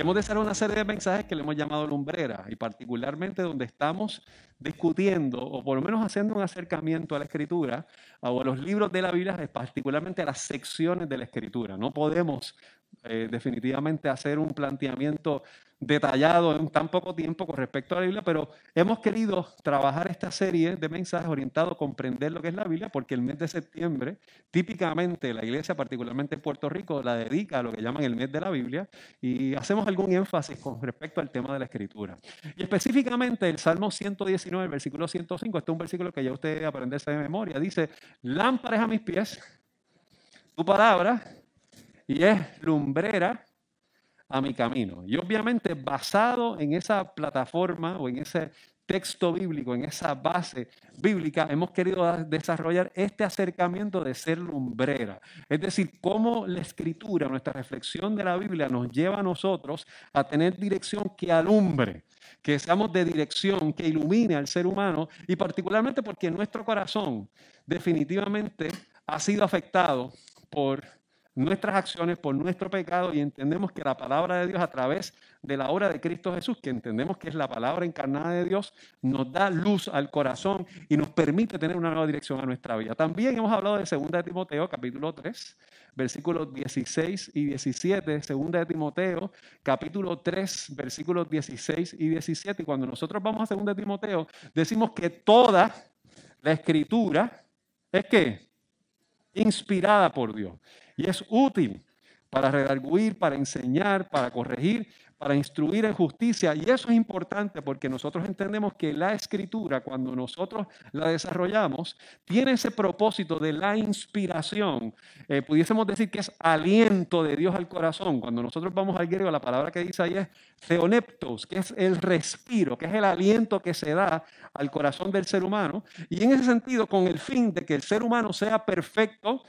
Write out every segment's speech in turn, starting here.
Y hemos de hacer una serie de mensajes que le hemos llamado lumbrera, y particularmente donde estamos discutiendo, o por lo menos haciendo un acercamiento a la escritura, o a los libros de la Biblia, particularmente a las secciones de la escritura. No podemos eh, definitivamente hacer un planteamiento detallado en tan poco tiempo con respecto a la Biblia, pero hemos querido trabajar esta serie de mensajes orientados a comprender lo que es la Biblia, porque el mes de septiembre, típicamente la iglesia, particularmente en Puerto Rico, la dedica a lo que llaman el mes de la Biblia, y hacemos algún énfasis con respecto al tema de la escritura. Y específicamente el Salmo 119, el versículo 105, este es un versículo que ya usted aprenderse de memoria, dice, lámparas a mis pies, tu palabra, y es lumbrera a mi camino. Y obviamente basado en esa plataforma o en ese texto bíblico, en esa base bíblica, hemos querido desarrollar este acercamiento de ser lumbrera. Es decir, cómo la escritura, nuestra reflexión de la Biblia nos lleva a nosotros a tener dirección que alumbre, que seamos de dirección, que ilumine al ser humano y particularmente porque nuestro corazón definitivamente ha sido afectado por nuestras acciones, por nuestro pecado y entendemos que la palabra de Dios a través de la obra de Cristo Jesús, que entendemos que es la palabra encarnada de Dios, nos da luz al corazón y nos permite tener una nueva dirección a nuestra vida. También hemos hablado de 2 de Timoteo, capítulo 3, versículos 16 y 17, 2 de Timoteo, capítulo 3, versículos 16 y 17. Y cuando nosotros vamos a 2 de Timoteo, decimos que toda la escritura es que inspirada por Dios y es útil para redarguir, para enseñar, para corregir, para instruir en justicia. Y eso es importante porque nosotros entendemos que la escritura, cuando nosotros la desarrollamos, tiene ese propósito de la inspiración. Eh, pudiésemos decir que es aliento de Dios al corazón. Cuando nosotros vamos al griego, la palabra que dice ahí es theoneptos, que es el respiro, que es el aliento que se da al corazón del ser humano. Y en ese sentido, con el fin de que el ser humano sea perfecto,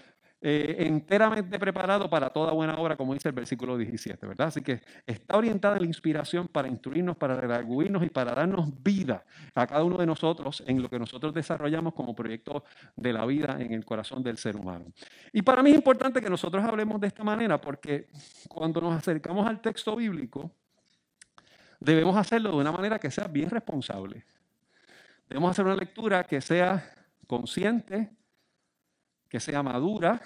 eh, enteramente preparado para toda buena obra, como dice el versículo 17, ¿verdad? Así que está orientada la inspiración para instruirnos, para redarguirnos y para darnos vida a cada uno de nosotros en lo que nosotros desarrollamos como proyecto de la vida en el corazón del ser humano. Y para mí es importante que nosotros hablemos de esta manera porque cuando nos acercamos al texto bíblico, debemos hacerlo de una manera que sea bien responsable. Debemos hacer una lectura que sea consciente, que sea madura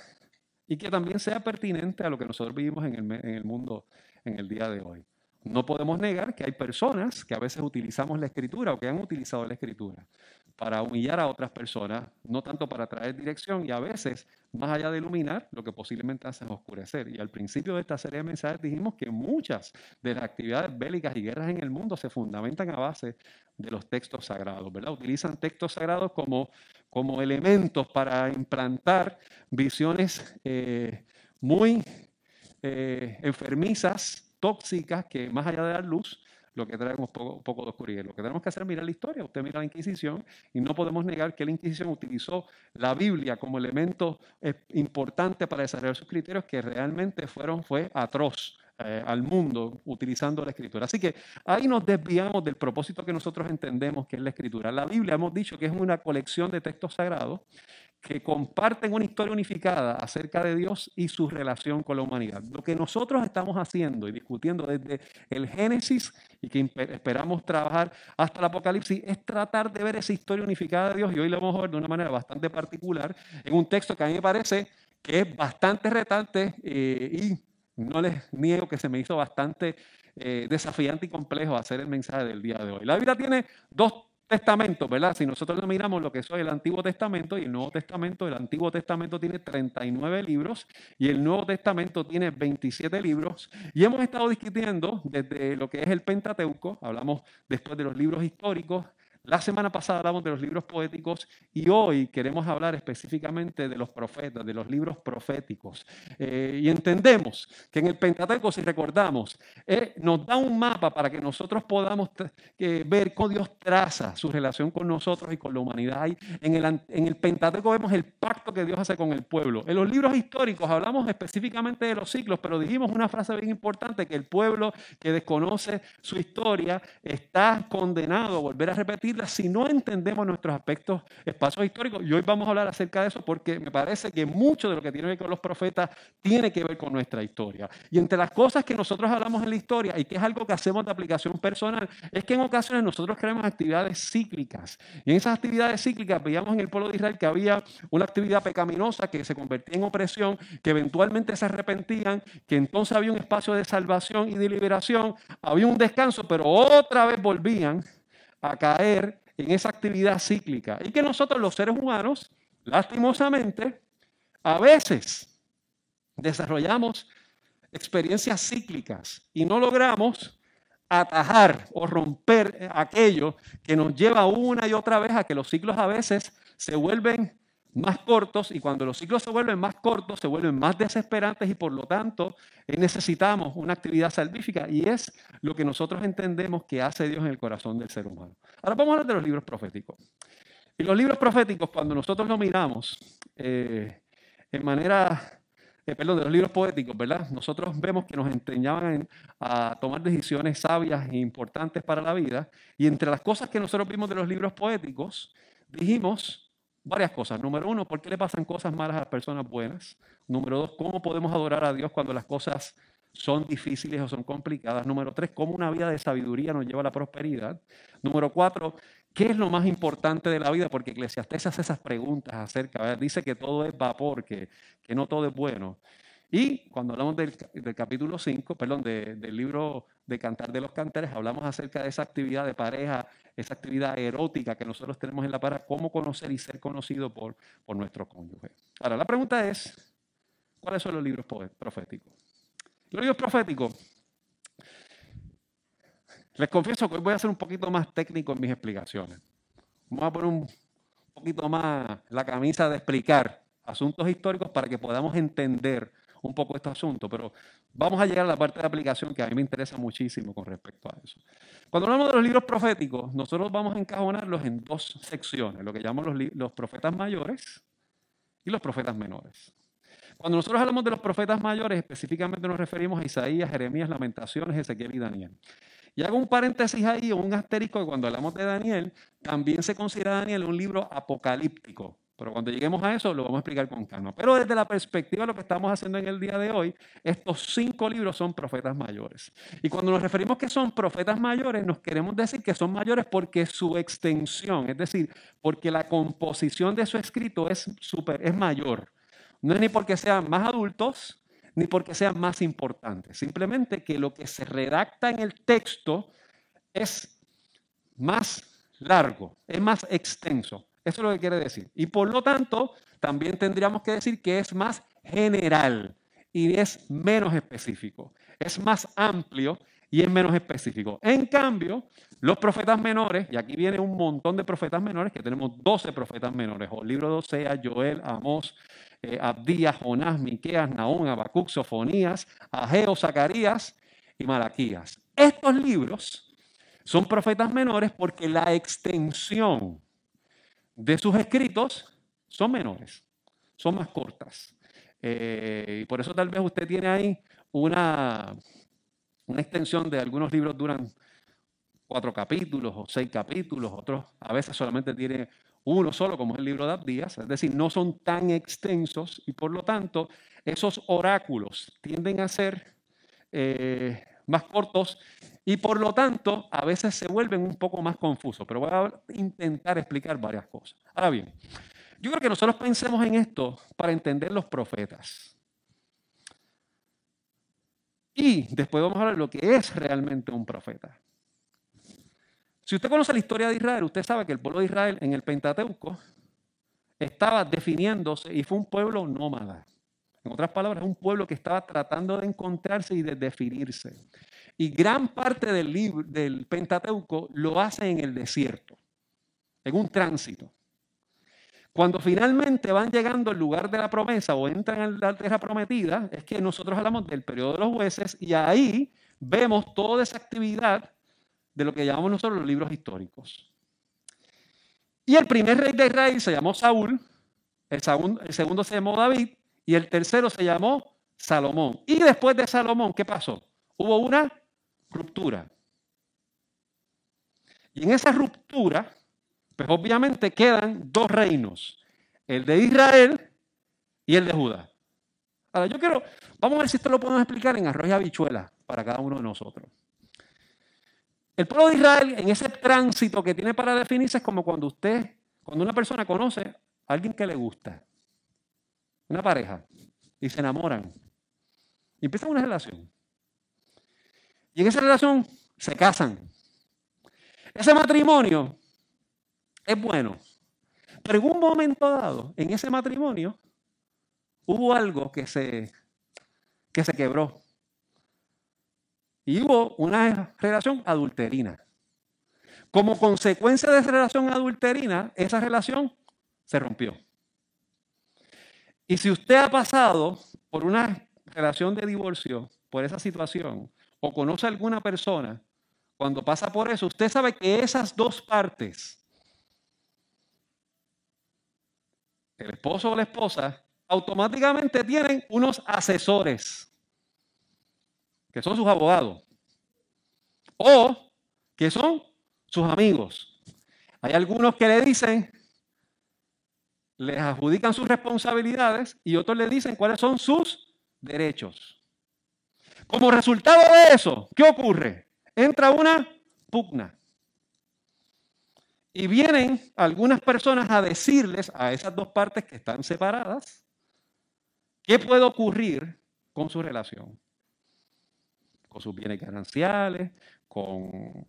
y que también sea pertinente a lo que nosotros vivimos en el, en el mundo en el día de hoy. No podemos negar que hay personas que a veces utilizamos la escritura o que han utilizado la escritura para humillar a otras personas, no tanto para traer dirección y a veces, más allá de iluminar, lo que posiblemente hace es oscurecer. Y al principio de esta serie de mensajes dijimos que muchas de las actividades bélicas y guerras en el mundo se fundamentan a base de los textos sagrados, ¿verdad? Utilizan textos sagrados como, como elementos para implantar visiones eh, muy eh, enfermizas tóxicas que más allá de dar luz, lo que trae un poco, poco, de oscuridad. Lo que tenemos que hacer es mirar la historia. Usted mira la Inquisición y no podemos negar que la Inquisición utilizó la Biblia como elemento eh, importante para desarrollar sus criterios que realmente fueron, fue atroz. Eh, al mundo utilizando la escritura. Así que ahí nos desviamos del propósito que nosotros entendemos que es la escritura. La Biblia hemos dicho que es una colección de textos sagrados que comparten una historia unificada acerca de Dios y su relación con la humanidad. Lo que nosotros estamos haciendo y discutiendo desde el Génesis y que esperamos trabajar hasta el Apocalipsis es tratar de ver esa historia unificada de Dios y hoy lo vamos a ver de una manera bastante particular en un texto que a mí me parece que es bastante retante eh, y no les niego que se me hizo bastante eh, desafiante y complejo hacer el mensaje del día de hoy. La Biblia tiene dos Testamento, ¿verdad? Si nosotros miramos lo que es el Antiguo Testamento y el Nuevo Testamento, el Antiguo Testamento tiene 39 libros y el Nuevo Testamento tiene 27 libros. Y hemos estado discutiendo desde lo que es el Pentateuco, hablamos después de los libros históricos, La semana pasada hablamos de los libros poéticos y hoy queremos hablar específicamente de los profetas, de los libros proféticos. Eh, y entendemos que en el Pentateuco, si recordamos, eh, nos da un mapa para que nosotros podamos ver cómo Dios traza su relación con nosotros y con la humanidad. en, el, en el Pentateuco vemos el pacto que Dios hace con el pueblo. En los libros históricos hablamos específicamente de los ciclos, pero dijimos una frase bien importante, que el pueblo que desconoce su historia está condenado a volver a repetir si no entendemos nuestros aspectos, espacios históricos. Y hoy vamos a hablar acerca de eso porque me parece que mucho de lo que tiene que ver con los profetas tiene que ver con nuestra historia. Y entre las cosas que nosotros hablamos en la historia y que es algo que hacemos de aplicación personal, es que en ocasiones nosotros creamos actividades cíclicas. Y en esas actividades cíclicas veíamos en el pueblo de Israel que había una actividad pecaminosa que se convertía en opresión, que eventualmente se arrepentían, que entonces había un espacio de salvación y de liberación, había un descanso, pero otra vez volvían a caer en esa actividad cíclica. Y que nosotros los seres humanos, lastimosamente, a veces desarrollamos experiencias cíclicas y no logramos atajar o romper aquello que nos lleva una y otra vez a que los ciclos a veces se vuelven más cortos y cuando los ciclos se vuelven más cortos, se vuelven más desesperantes y por lo tanto eh, necesitamos una actividad salvífica y es lo que nosotros entendemos que hace Dios en el corazón del ser humano. Ahora vamos a hablar de los libros proféticos. Y los libros proféticos, cuando nosotros los miramos eh, en manera, eh, perdón, de los libros poéticos, ¿verdad? Nosotros vemos que nos enseñaban a tomar decisiones sabias e importantes para la vida. Y entre las cosas que nosotros vimos de los libros poéticos, dijimos varias cosas. Número uno, ¿por qué le pasan cosas malas a las personas buenas? Número dos, ¿cómo podemos adorar a Dios cuando las cosas son difíciles o son complicadas? Número tres, ¿cómo una vida de sabiduría nos lleva a la prosperidad? Número cuatro, ¿qué es lo más importante de la vida? Porque Eclesiastes hace esas preguntas acerca, dice que todo es vapor, que, que no todo es bueno. Y cuando hablamos del, capítulo 5, perdón, del libro de Cantar de los Cantares, hablamos acerca de esa actividad de pareja, esa actividad erótica que nosotros tenemos en la pareja, cómo conocer y ser conocido por, por nuestro cónyuge. Ahora, la pregunta es, ¿cuáles son los libros proféticos? Los libros proféticos, les confieso que hoy voy a ser un poquito más técnico en mis explicaciones. Vamos a poner un poquito más la camisa de explicar asuntos históricos para que podamos entender un poco este asunto, pero vamos a llegar a la parte de aplicación que a mí me interesa muchísimo con respecto a eso. Cuando hablamos de los libros proféticos, nosotros vamos a encajonarlos en dos secciones, lo que llamamos los, los profetas mayores y los profetas menores. Cuando nosotros hablamos de los profetas mayores, específicamente nos referimos a Isaías, Jeremías, Lamentaciones, Ezequiel y Daniel. Y hago un paréntesis ahí un asterisco que cuando hablamos de Daniel, también se considera Daniel un libro apocalíptico. Pero cuando lleguemos a eso lo vamos a explicar con calma. Pero desde la perspectiva de lo que estamos haciendo en el día de hoy, estos cinco libros son profetas mayores. Y cuando nos referimos que son profetas mayores, nos queremos decir que son mayores porque su extensión, es decir, porque la composición de su escrito es, super, es mayor. No es ni porque sean más adultos, ni porque sean más importantes. Simplemente que lo que se redacta en el texto es más largo, es más extenso. Eso es lo que quiere decir. Y por lo tanto, también tendríamos que decir que es más general y es menos específico. Es más amplio y es menos específico. En cambio, los profetas menores, y aquí viene un montón de profetas menores, que tenemos 12 profetas menores, o el libro de Osea, Joel, Amós, eh, Abdías, Jonás, Miqueas, Naón, Habacuc, Sofonías, Ageo, Zacarías y Malaquías. Estos libros son profetas menores porque la extensión de sus escritos son menores, son más cortas. Eh, y por eso tal vez usted tiene ahí una, extensión de algunos libros duran cuatro capítulos o seis capítulos, otros a veces solamente tiene uno solo, como es el libro de Abdías, es decir, no son tan extensos y por lo tanto esos oráculos tienden a ser eh, más cortos y por lo tanto a veces se vuelven un poco más confusos, pero voy a intentar explicar varias cosas. Ahora bien, yo creo que nosotros pensemos en esto para entender los profetas. Y después vamos a hablar de lo que es realmente un profeta. Si usted conoce la historia de Israel, usted sabe que el pueblo de Israel en el Pentateuco estaba definiéndose y fue un pueblo nómada. En otras palabras, un pueblo que estaba tratando de encontrarse y de definirse. Y gran parte del, libro, del Pentateuco lo hace en el desierto. en un tránsito. Cuando finalmente van llegando al lugar de la promesa o entran en la tierra prometida, es que nosotros hablamos del periodo de los jueces y ahí vemos toda esa actividad de lo que llamamos nosotros los libros históricos. Y el primer rey de Israel se llamó Saúl, el segundo, el segundo se llamó David y el tercero se llamó Salomón. Y después de Salomón, ¿qué pasó? Hubo una ruptura. Y en esa ruptura, pues obviamente quedan dos reinos, el de Israel y el de Judá. Ahora yo quiero, vamos a ver si esto lo podemos explicar en arroz y habichuela para cada uno de nosotros. El pueblo de Israel, en ese tránsito que tiene para definirse, es como cuando usted, cuando una persona conoce a alguien que le gusta, una pareja, y se enamoran, y empiezan una relación. Y en esa relación se casan. Ese matrimonio es bueno. Pero en un momento dado, en ese matrimonio, hubo algo que se, que se quebró. Y hubo una relación adulterina. Como consecuencia de esa relación adulterina, esa relación se rompió. Y si usted ha pasado por una relación de divorcio, por esa situación, o conoce a alguna persona, cuando pasa por eso, usted sabe que esas dos partes, el esposo o la esposa, automáticamente tienen unos asesores, que son sus abogados, o que son sus amigos. Hay algunos que le dicen, les adjudican sus responsabilidades y otros le dicen cuáles son sus derechos. Como resultado de eso, ¿qué ocurre? Entra una pugna. Y vienen algunas personas a decirles a esas dos partes que están separadas qué puede ocurrir con su relación. Con sus bienes gananciales, con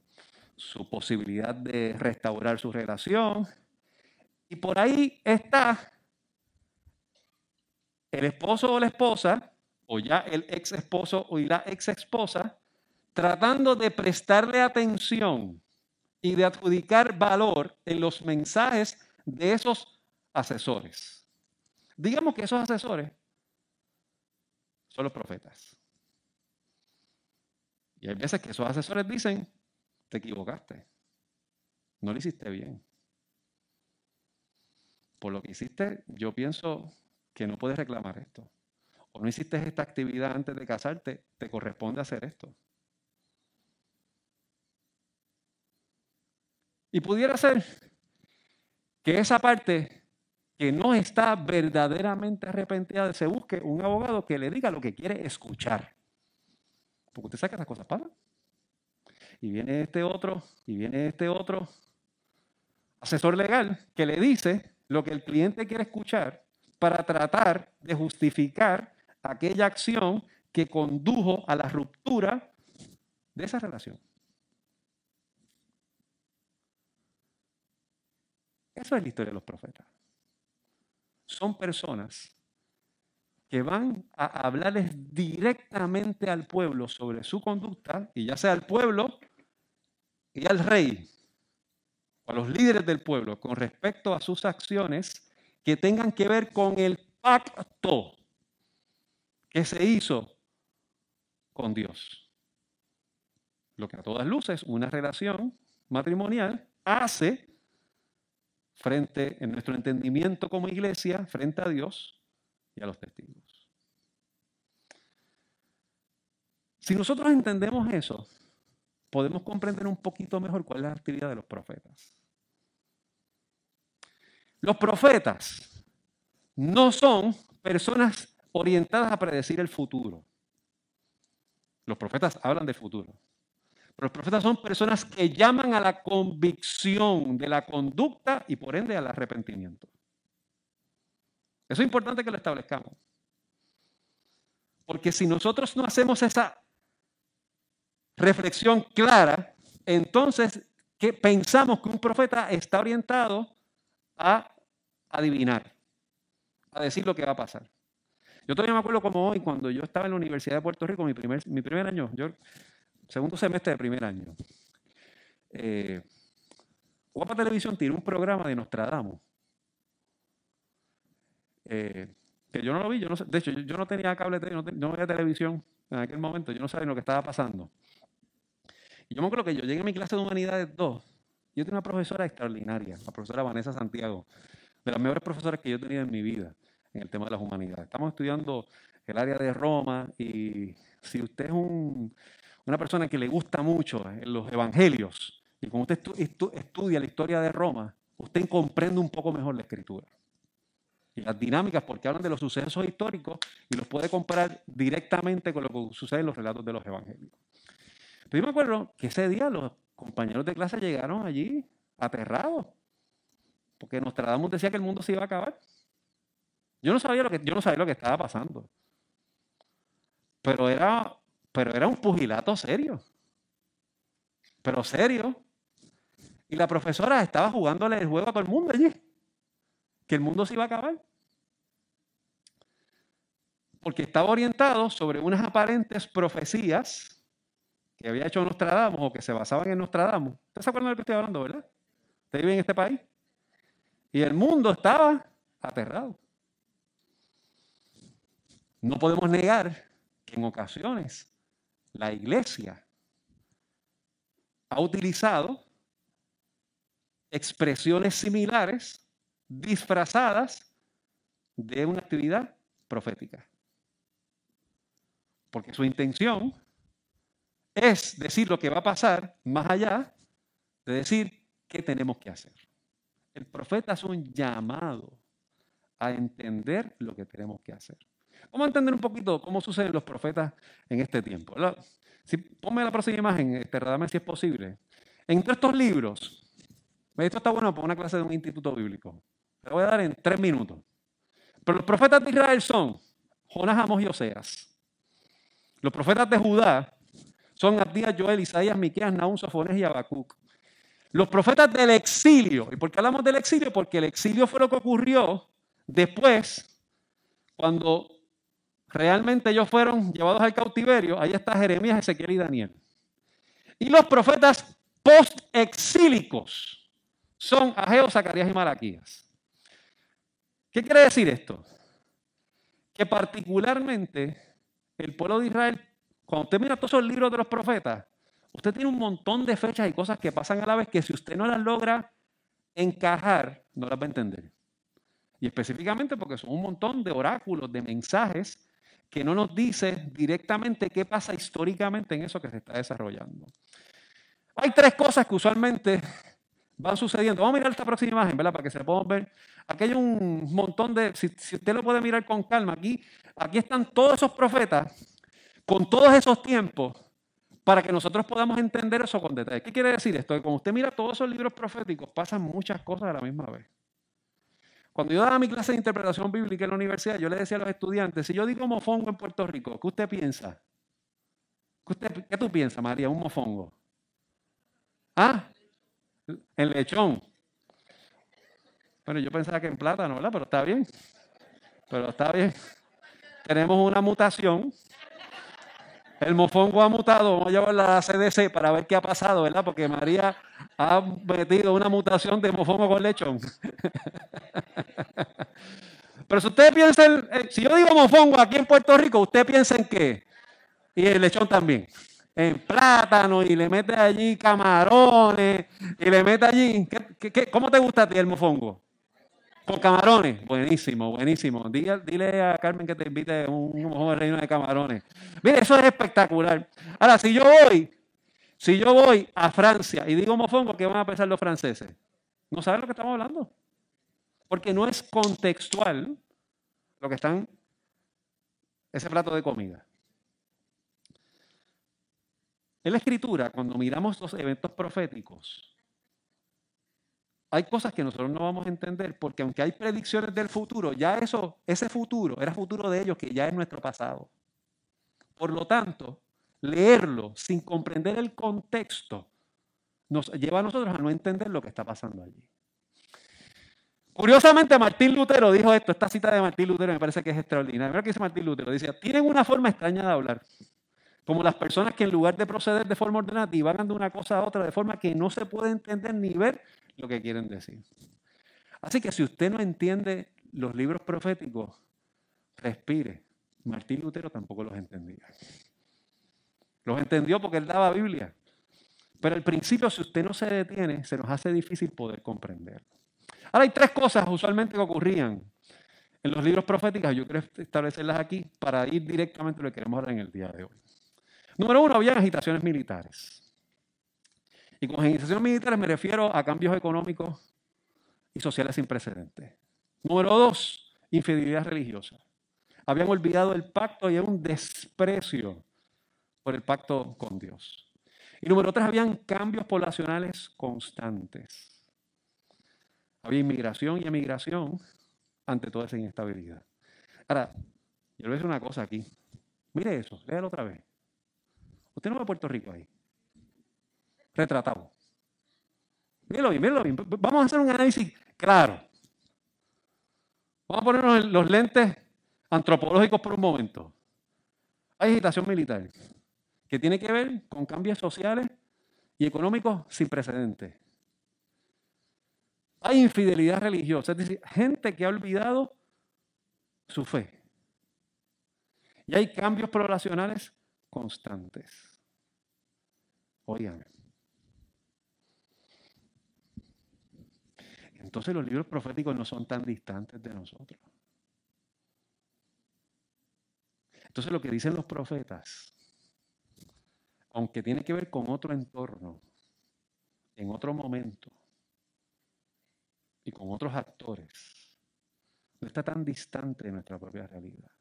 su posibilidad de restaurar su relación. Y por ahí está el esposo o la esposa o ya el ex esposo o la ex esposa, tratando de prestarle atención y de adjudicar valor en los mensajes de esos asesores. Digamos que esos asesores son los profetas. Y hay veces que esos asesores dicen, te equivocaste, no lo hiciste bien. Por lo que hiciste, yo pienso que no puedes reclamar esto o no hiciste esta actividad antes de casarte, te corresponde hacer esto. Y pudiera ser que esa parte que no está verdaderamente arrepentida se busque un abogado que le diga lo que quiere escuchar. Porque usted que las cosas pasan. Y viene este otro, y viene este otro asesor legal que le dice lo que el cliente quiere escuchar para tratar de justificar aquella acción que condujo a la ruptura de esa relación. Eso es la historia de los profetas. Son personas que van a hablarles directamente al pueblo sobre su conducta, y ya sea al pueblo y al rey, a los líderes del pueblo, con respecto a sus acciones que tengan que ver con el pacto que se hizo con Dios. Lo que a todas luces una relación matrimonial hace frente, en nuestro entendimiento como iglesia, frente a Dios y a los testigos. Si nosotros entendemos eso, podemos comprender un poquito mejor cuál es la actividad de los profetas. Los profetas no son personas orientadas a predecir el futuro. Los profetas hablan del futuro. Pero los profetas son personas que llaman a la convicción de la conducta y por ende al arrepentimiento. Eso es importante que lo establezcamos. Porque si nosotros no hacemos esa reflexión clara, entonces ¿qué pensamos que un profeta está orientado a adivinar, a decir lo que va a pasar. Yo todavía me acuerdo como hoy, cuando yo estaba en la Universidad de Puerto Rico, mi primer, mi primer año, yo, segundo semestre de primer año. Eh, Guapa Televisión tiene un programa de Nostradamus. Eh, que yo no lo vi, yo no de hecho, yo, no tenía cable, no, no veía televisión en aquel momento, yo no sabía lo que estaba pasando. Yo me acuerdo que yo llegué a mi clase de Humanidades 2, yo tenía una profesora extraordinaria, la profesora Vanessa Santiago, de las mejores profesoras que yo he tenido en mi vida en el tema de las humanidades. Estamos estudiando el área de Roma y si usted es una persona que le gusta mucho los evangelios y como usted estudia la historia de Roma, usted comprende un poco mejor la escritura y las dinámicas porque hablan de los sucesos históricos y los puede comparar directamente con lo que sucede en los relatos de los evangelios. Pero yo me acuerdo que ese día los compañeros de clase llegaron allí aterrados, porque Nostradamus decía que el mundo se iba a acabar. Yo no sabía lo que, yo no sabía lo que estaba pasando. Pero era, pero era un pugilato serio. Pero serio. Y la profesora estaba jugándole el juego a todo el mundo allí. Que el mundo se iba a acabar. Porque estaba orientado sobre unas aparentes profecías que había hecho Nostradamus o que se basaban en Nostradamus. ¿Ustedes se acuerdan de lo que estoy hablando, verdad? ¿Usted vive en este país? Y el mundo estaba aterrado. No podemos negar que en ocasiones la iglesia ha utilizado expresiones similares disfrazadas de una actividad profética. Porque su intención es decir lo que va a pasar más allá de decir qué tenemos que hacer. El profeta es un llamado a entender lo que tenemos que hacer. Vamos a entender un poquito cómo suceden los profetas en este tiempo. Si, ponme la próxima imagen, este, si es posible. Entre estos libros, esto está bueno para una clase de un instituto bíblico. Te voy a dar en tres minutos. Pero los profetas de Israel son Jonás, Amos y Oseas. Los profetas de Judá son Abdías, Joel, Isaías, Miqueas, Naúm, Sofones y Habacuc. Los profetas del exilio. ¿Y por qué hablamos del exilio? Porque el exilio fue lo que ocurrió después, cuando realmente ellos fueron llevados al cautiverio. Ahí está Jeremías, Ezequiel y Daniel. Y los profetas post-exílicos son Ageo, Zacarías y Malaquías. ¿Qué quiere decir esto? Que particularmente el pueblo de Israel, cuando usted mira todos esos libros de los profetas, usted tiene un montón de fechas y cosas que pasan a la vez que si usted no las logra encajar, no las va a entender. Y específicamente porque son un montón de oráculos, de mensajes que no nos dice directamente qué pasa históricamente en eso que se está desarrollando. Hay tres cosas que usualmente van sucediendo. Vamos a mirar esta próxima imagen, ¿verdad? Para que se puedan ver. Aquí hay un montón de, si, usted lo puede mirar con calma, aquí, aquí están todos esos profetas con todos esos tiempos para que nosotros podamos entender eso con detalle. ¿Qué quiere decir esto? Que cuando usted mira todos esos libros proféticos, pasan muchas cosas a la misma vez. Cuando yo daba mi clase de interpretación bíblica en la universidad, yo le decía a los estudiantes, si yo digo mofongo en Puerto Rico, ¿qué usted piensa? ¿Qué, tú piensas, María, un mofongo? ¿Ah? El lechón. Bueno, yo pensaba que en plátano, ¿verdad? Pero está bien. Pero está bien. Tenemos una mutación. El mofongo ha mutado. Vamos a llevarla a la CDC para ver qué ha pasado, ¿verdad? Porque María ha metido una mutación de mofongo con lechón. Pero si ustedes piensan, si yo digo mofongo aquí en Puerto Rico, usted piensa en qué. Y el lechón también. En plátano y le mete allí camarones y le mete allí. cómo te gusta a ti el mofongo? Con camarones. Buenísimo, buenísimo. Dile, a Carmen que te invite un, mofongo reino de camarones. Mire, eso es espectacular. Ahora, si yo voy, si yo voy a Francia y digo mofongo, ¿qué van a pensar los franceses? ¿No saben lo que estamos hablando? Porque no es contextual lo que están, ese plato de comida. En la escritura, cuando miramos los eventos proféticos, hay cosas que nosotros no vamos a entender porque aunque hay predicciones del futuro, ya eso, ese futuro era futuro de ellos que ya es nuestro pasado. Por lo tanto, leerlo sin comprender el contexto nos lleva a nosotros a no entender lo que está pasando allí. Curiosamente, Martín Lutero dijo esto, esta cita de Martín Lutero me parece que es extraordinaria. Mira que dice Martín Lutero, dice, tienen una forma extraña de hablar, como las personas que en lugar de proceder de forma ordenada van de una cosa a otra de forma que no se puede entender ni ver lo que quieren decir. Así que si usted no entiende los libros proféticos, respire. Martín Lutero tampoco los entendía. Los entendió porque él daba Biblia. Pero al principio, si usted no se detiene, se nos hace difícil poder comprender. Ahora hay tres cosas usualmente que ocurrían en los libros proféticos. Yo quiero establecerlas aquí para ir directamente a lo que queremos hablar en el día de hoy. Número uno, había agitaciones militares. Y con agitaciones militares me refiero a cambios económicos y sociales sin precedentes. Número dos, infidelidad religiosa. Habían olvidado el pacto y hay un desprecio por el pacto con Dios. Y número tres, habían cambios poblacionales constantes. Había inmigración y emigración ante toda esa inestabilidad. Ahora, yo le voy a decir una cosa aquí. Mire eso, léalo otra vez. Usted no va a Puerto Rico ahí. Retratado. Míralo bien, míralo bien. Vamos a hacer un análisis claro. Vamos a ponernos los lentes antropológicos por un momento. Hay agitación militar que tiene que ver con cambios sociales y económicos sin precedentes. Hay infidelidad religiosa, es decir, gente que ha olvidado su fe. Y hay cambios poblacionales constantes. Oigan. Entonces los libros proféticos no son tan distantes de nosotros. Entonces lo que dicen los profetas, aunque tiene que ver con otro entorno, en otro momento y con otros actores, no está tan distante de nuestra propia realidad.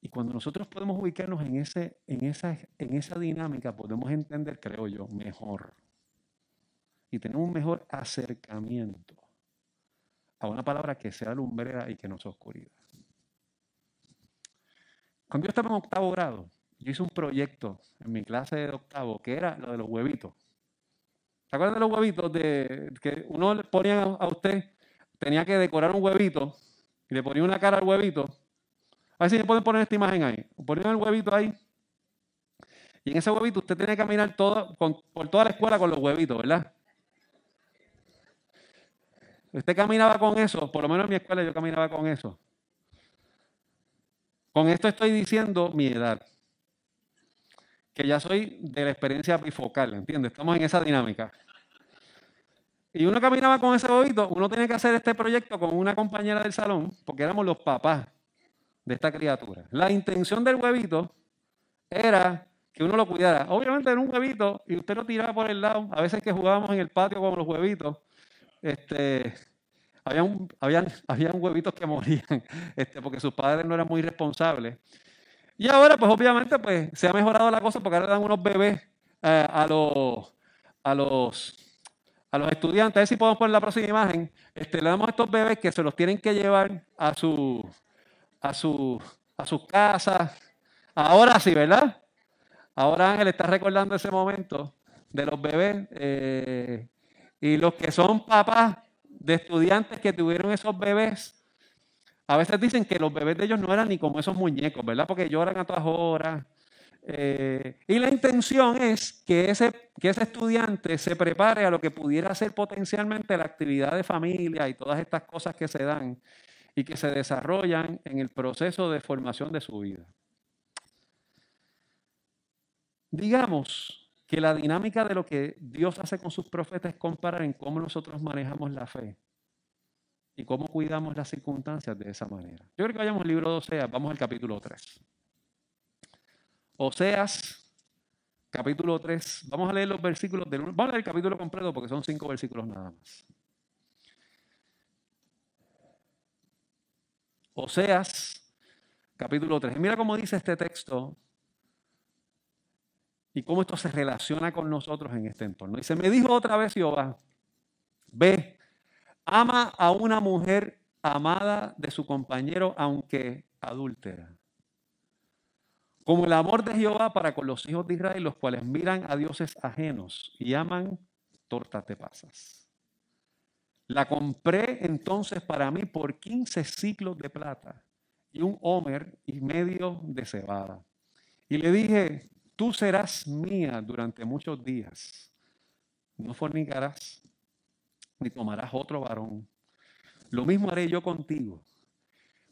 Y cuando nosotros podemos ubicarnos en, ese, en, esa, en esa dinámica, podemos entender, creo yo, mejor y tener un mejor acercamiento a una palabra que sea lumbrera y que no sea oscuridad. Cuando yo estaba en octavo grado, yo hice un proyecto en mi clase de octavo que era lo de los huevitos. ¿Se acuerdan de los huevitos? De, que uno le ponía a usted, tenía que decorar un huevito y le ponía una cara al huevito. A ver si me pueden poner esta imagen ahí. Ponían el huevito ahí. Y en ese huevito usted tenía que caminar todo, por toda la escuela con los huevitos, ¿verdad? Usted caminaba con eso, por lo menos en mi escuela yo caminaba con eso. Con esto estoy diciendo mi edad. Que ya soy de la experiencia bifocal, ¿entiendes? Estamos en esa dinámica. Y uno caminaba con ese huevito, uno tenía que hacer este proyecto con una compañera del salón, porque éramos los papás de esta criatura. La intención del huevito era que uno lo cuidara. Obviamente era un huevito y usted lo tiraba por el lado. A veces que jugábamos en el patio con los huevitos, este, habían, habían, habían huevitos que morían este, porque sus padres no eran muy responsables. Y ahora, pues obviamente, pues se ha mejorado la cosa porque ahora dan unos bebés eh, a, los, a, los, a los estudiantes. A ver si podemos poner la próxima imagen. Este, le damos a estos bebés que se los tienen que llevar a, su, a, su, a sus casas. Ahora sí, ¿verdad? Ahora Ángel está recordando ese momento de los bebés. Eh, y los que son papás de estudiantes que tuvieron esos bebés, a veces dicen que los bebés de ellos no eran ni como esos muñecos, ¿verdad? Porque lloran a todas horas. Eh, y la intención es que ese, que ese estudiante se prepare a lo que pudiera ser potencialmente la actividad de familia y todas estas cosas que se dan y que se desarrollan en el proceso de formación de su vida. Digamos que la dinámica de lo que Dios hace con sus profetas es comparar en cómo nosotros manejamos la fe y cómo cuidamos las circunstancias de esa manera. Yo creo que vayamos al libro de Oseas, vamos al capítulo 3. Oseas, capítulo 3, vamos a leer los versículos del vamos a leer el capítulo completo porque son cinco versículos nada más. Oseas, capítulo 3. mira cómo dice este texto y cómo esto se relaciona con nosotros en este entorno. Dice, me dijo otra vez Jehová, ve, ama a una mujer amada de su compañero, aunque adúltera. Como el amor de Jehová para con los hijos de Israel, los cuales miran a dioses ajenos y aman tortas de pasas. La compré entonces para mí por 15 ciclos de plata y un homer y medio de cebada. Y le dije, tú serás mía durante muchos días. no fornicarás, ni tomarás otro varón. Lo mismo haré yo contigo,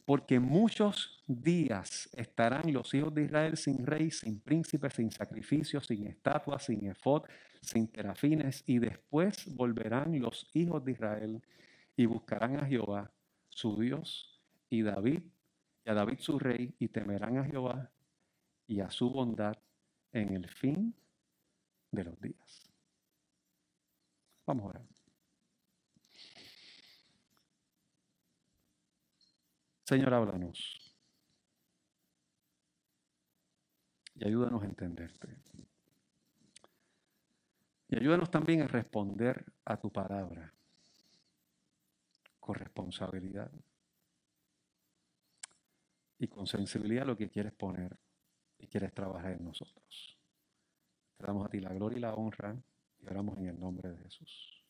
porque muchos días estarán los hijos de Israel sin rey, sin príncipe, sin sacrificio, sin estatuas, sin efod, sin terafines, y después volverán los hijos de Israel y buscarán a Jehová, su Dios, y David, y a David su rey, y temerán a Jehová y a su bondad en el fin de los días. Vamos a ver. Señor, háblanos. Y ayúdanos a entenderte. Y ayúdanos también a responder a tu palabra con responsabilidad y con sensibilidad a lo que quieres poner y quieres trabajar en nosotros. Te damos a ti la gloria y la honra y oramos en el nombre de Jesús.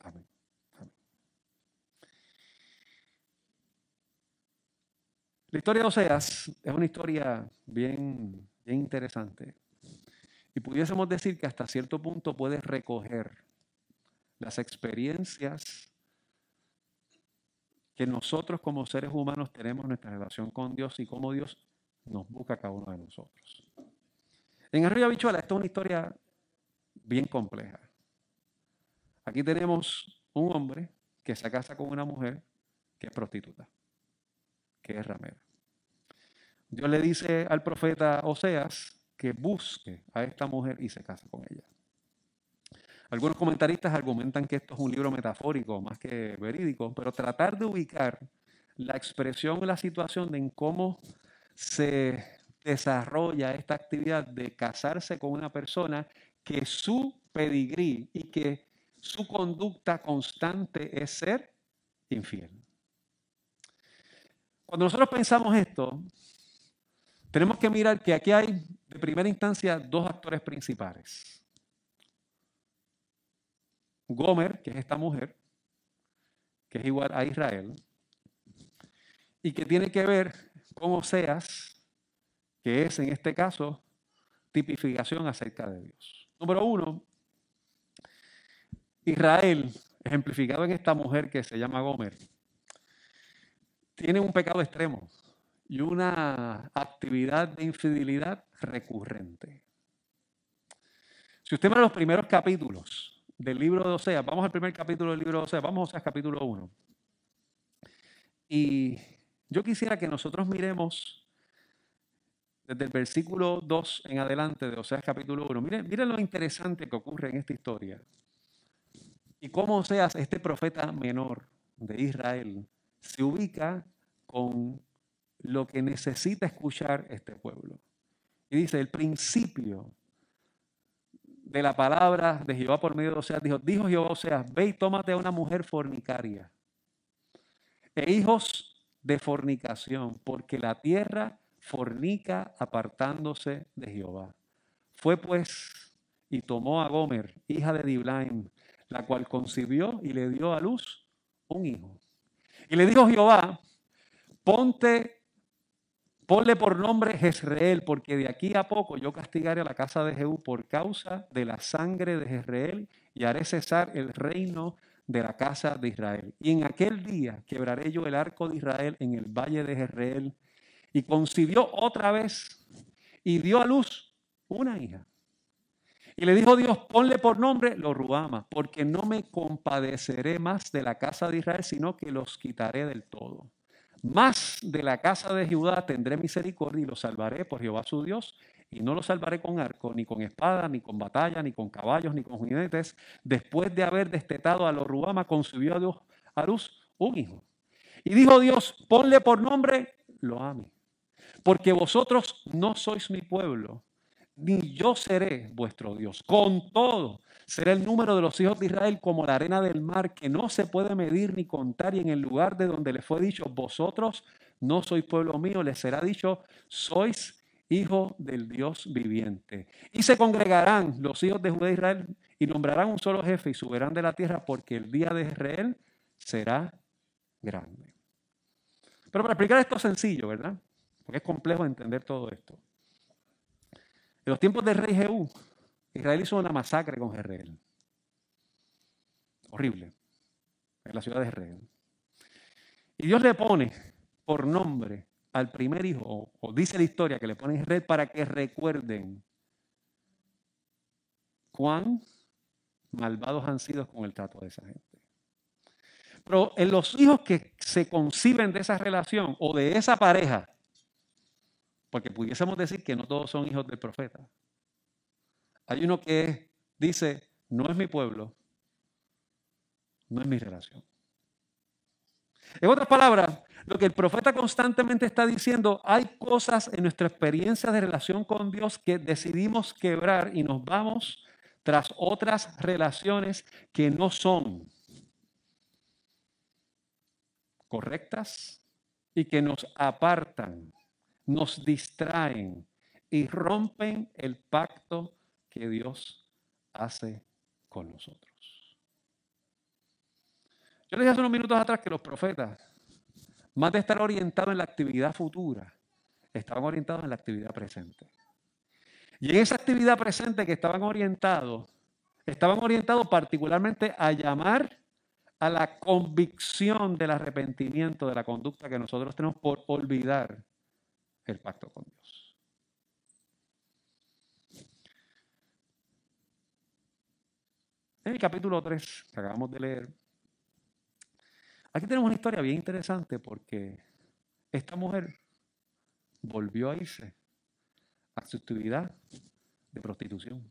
Amén. La historia de Oseas es una historia bien, bien interesante. Y pudiésemos decir que hasta cierto punto puede recoger las experiencias que nosotros como seres humanos tenemos en nuestra relación con Dios y cómo Dios nos busca cada uno de nosotros. En Arroyo Bichuela, esta es una historia bien compleja. Aquí tenemos un hombre que se casa con una mujer que es prostituta, que es ramera. Dios le dice al profeta Oseas que busque a esta mujer y se casa con ella. Algunos comentaristas argumentan que esto es un libro metafórico más que verídico, pero tratar de ubicar la expresión o la situación de en cómo se desarrolla esta actividad de casarse con una persona que su pedigrí y que su conducta constante es ser infiel. Cuando nosotros pensamos esto, tenemos que mirar que aquí hay, de primera instancia, dos actores principales. Gomer, que es esta mujer, que es igual a Israel, y que tiene que ver con Oseas, que es en este caso tipificación acerca de Dios. Número uno, Israel, ejemplificado en esta mujer que se llama Gomer, tiene un pecado extremo y una actividad de infidelidad recurrente. Si usted mira los primeros capítulos del libro de Oseas, vamos al primer capítulo del libro de Oseas, vamos a Oseas capítulo 1. Y yo quisiera que nosotros miremos desde el versículo 2 en adelante de Oseas capítulo 1. Miren, miren lo interesante que ocurre en esta historia. Y cómo Oseas, este profeta menor de Israel, se ubica con lo que necesita escuchar este pueblo. Y dice, el principio de la palabra de Jehová por medio de Oseas, dijo, dijo Jehová Oseas, ve y tómate a una mujer fornicaria e hijos de fornicación, porque la tierra fornica apartándose de Jehová. Fue pues y tomó a Gomer, hija de Diblaim, la cual concibió y le dio a luz un hijo. Y le dijo Jehová, ponte Ponle por nombre Jezreel, porque de aquí a poco yo castigaré a la casa de Jehú por causa de la sangre de Jezreel y haré cesar el reino de la casa de Israel. Y en aquel día quebraré yo el arco de Israel en el valle de Jezreel. Y concibió otra vez y dio a luz una hija. Y le dijo Dios, ponle por nombre lo Ruama, porque no me compadeceré más de la casa de Israel, sino que los quitaré del todo. Más de la casa de Judá tendré misericordia y lo salvaré por Jehová su Dios. Y no lo salvaré con arco, ni con espada, ni con batalla, ni con caballos, ni con jinetes. Después de haber destetado a los Ruama, concibió a Dios a luz un hijo. Y dijo Dios, ponle por nombre lo ame. Porque vosotros no sois mi pueblo, ni yo seré vuestro Dios. Con todo, Será el número de los hijos de Israel como la arena del mar, que no se puede medir ni contar, y en el lugar de donde le fue dicho, vosotros no sois pueblo mío, les será dicho, sois hijo del Dios viviente. Y se congregarán los hijos de Judá e Israel y nombrarán un solo jefe y subirán de la tierra, porque el día de Israel será grande. Pero para explicar esto sencillo, ¿verdad? Porque es complejo entender todo esto. En los tiempos del rey Jehú, Israel hizo una masacre con Jezreel. Horrible. En la ciudad de Jezreel. Y Dios le pone por nombre al primer hijo, o, dice la historia que le pone Jezreel para que recuerden cuán malvados han sido con el trato de esa gente. Pero en los hijos que se conciben de esa relación o de esa pareja, porque pudiésemos decir que no todos son hijos del profeta. Hay uno que dice, no es mi pueblo, no es mi relación. En otras palabras, lo que el profeta constantemente está diciendo, hay cosas en nuestra experiencia de relación con Dios que decidimos quebrar y nos vamos tras otras relaciones que no son correctas y que nos apartan, nos distraen y rompen el pacto que Dios hace con nosotros. Yo les dije hace unos minutos atrás que los profetas, más de estar orientados en la actividad futura, estaban orientados en la actividad presente. Y en esa actividad presente que estaban orientados, estaban orientados particularmente a llamar a la convicción del arrepentimiento de la conducta que nosotros tenemos por olvidar el pacto con Dios. En el capítulo 3 que acabamos de leer, aquí tenemos una historia bien interesante porque esta mujer volvió a irse a su actividad de prostitución.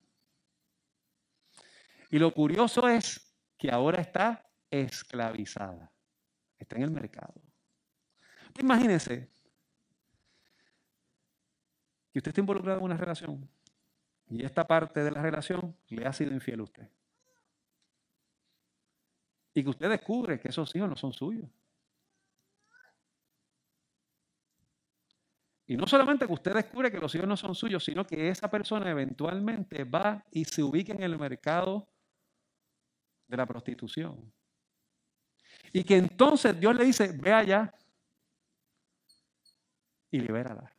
Y lo curioso es que ahora está esclavizada. Está en el mercado. Imagínese que usted está involucrado en una relación y esta parte de la relación le ha sido infiel a usted. Y que usted descubre que esos hijos no son suyos. Y no solamente que usted descubre que los hijos no son suyos, sino que esa persona eventualmente va y se ubica en el mercado de la prostitución. Y que entonces Dios le dice, ve allá y libérala.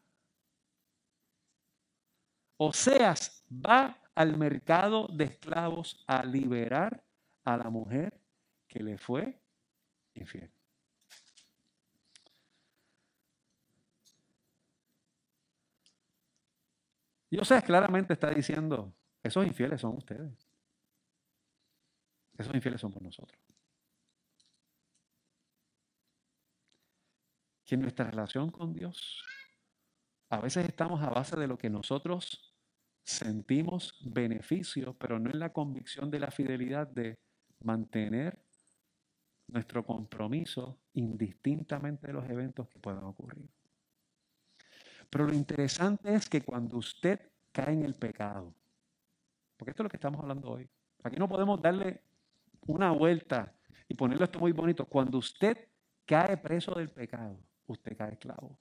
Oseas va al mercado de esclavos a liberar a la mujer que le fue infiel. Y claramente está diciendo, esos infieles son ustedes. Esos infieles somos nosotros. Que nuestra relación con Dios, a veces estamos a base de lo que nosotros sentimos beneficio, pero no en la convicción de la fidelidad de mantener nuestro compromiso indistintamente de los eventos que puedan ocurrir. Pero lo interesante es que cuando usted cae en el pecado, porque esto es lo que estamos hablando hoy, aquí no podemos darle una vuelta y ponerlo esto muy bonito. Cuando usted cae preso del pecado, usted cae esclavo.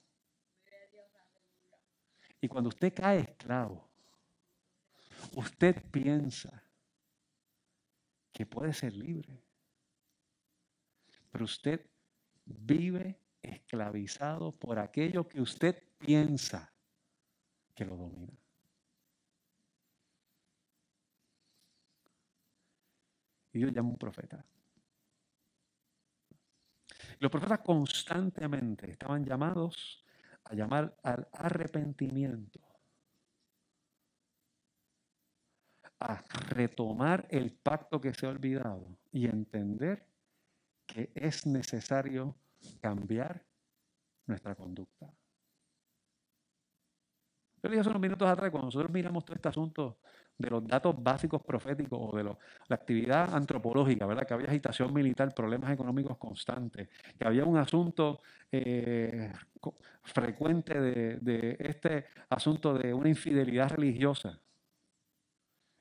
Y cuando usted cae esclavo, usted piensa que puede ser libre. Pero usted vive esclavizado por aquello que usted piensa que lo domina. Y Dios llama un profeta. Los profetas constantemente estaban llamados a llamar al arrepentimiento, a retomar el pacto que se ha olvidado y entender que es necesario cambiar nuestra conducta. Yo le dije hace unos minutos atrás, cuando nosotros miramos todo este asunto de los datos básicos proféticos o de la actividad antropológica, ¿verdad? Que había agitación militar, problemas económicos constantes, que había un asunto eh, frecuente de, de este asunto de una infidelidad religiosa